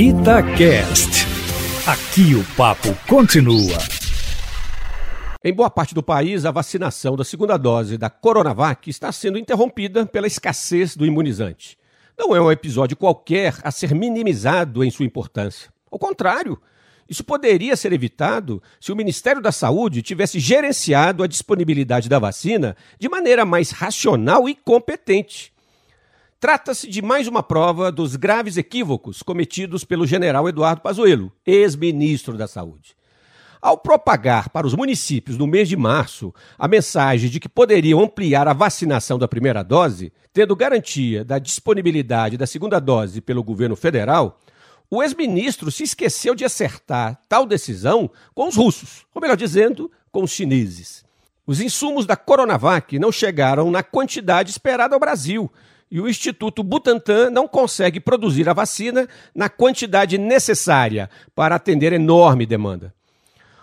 Itacast. Aqui o papo continua. Em boa parte do país, a vacinação da segunda dose da Coronavac está sendo interrompida pela escassez do imunizante. Não é um episódio qualquer a ser minimizado em sua importância. Ao contrário, isso poderia ser evitado se o Ministério da Saúde tivesse gerenciado a disponibilidade da vacina de maneira mais racional e competente. Trata-se de mais uma prova dos graves equívocos cometidos pelo general Eduardo Pazuello, ex-ministro da Saúde. Ao propagar para os municípios no mês de março a mensagem de que poderiam ampliar a vacinação da primeira dose, tendo garantia da disponibilidade da segunda dose pelo governo federal, o ex-ministro se esqueceu de acertar tal decisão com os russos, ou melhor dizendo, com os chineses. Os insumos da Coronavac não chegaram na quantidade esperada ao Brasil e o Instituto Butantan não consegue produzir a vacina na quantidade necessária para atender enorme demanda.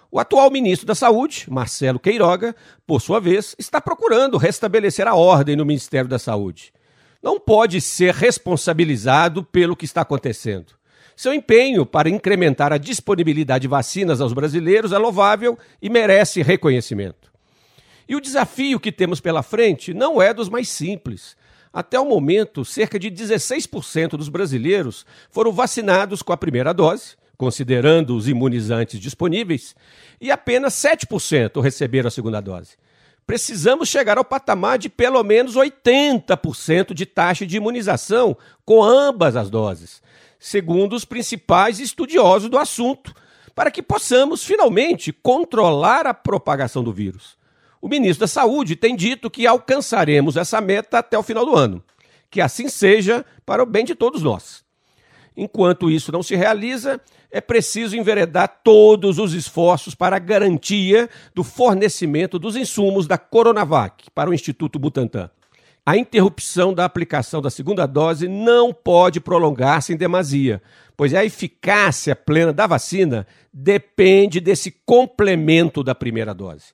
O atual ministro da Saúde, Marcelo Queiroga, por sua vez, está procurando restabelecer a ordem no Ministério da Saúde. Não pode ser responsabilizado pelo que está acontecendo. Seu empenho para incrementar a disponibilidade de vacinas aos brasileiros é louvável e merece reconhecimento. E o desafio que temos pela frente não é dos mais simples. Até o momento, cerca de 16% dos brasileiros foram vacinados com a primeira dose, considerando os imunizantes disponíveis, e apenas 7% receberam a segunda dose. Precisamos chegar ao patamar de pelo menos 80% de taxa de imunização com ambas as doses, segundo os principais estudiosos do assunto, para que possamos finalmente controlar a propagação do vírus. O ministro da Saúde tem dito que alcançaremos essa meta até o final do ano. Que assim seja para o bem de todos nós. Enquanto isso não se realiza, é preciso enveredar todos os esforços para a garantia do fornecimento dos insumos da Coronavac para o Instituto Butantan. A interrupção da aplicação da segunda dose não pode prolongar-se em demasia, pois a eficácia plena da vacina depende desse complemento da primeira dose.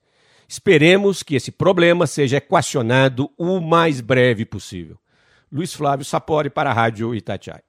Esperemos que esse problema seja equacionado o mais breve possível. Luiz Flávio Sapori para a Rádio Itatiaia.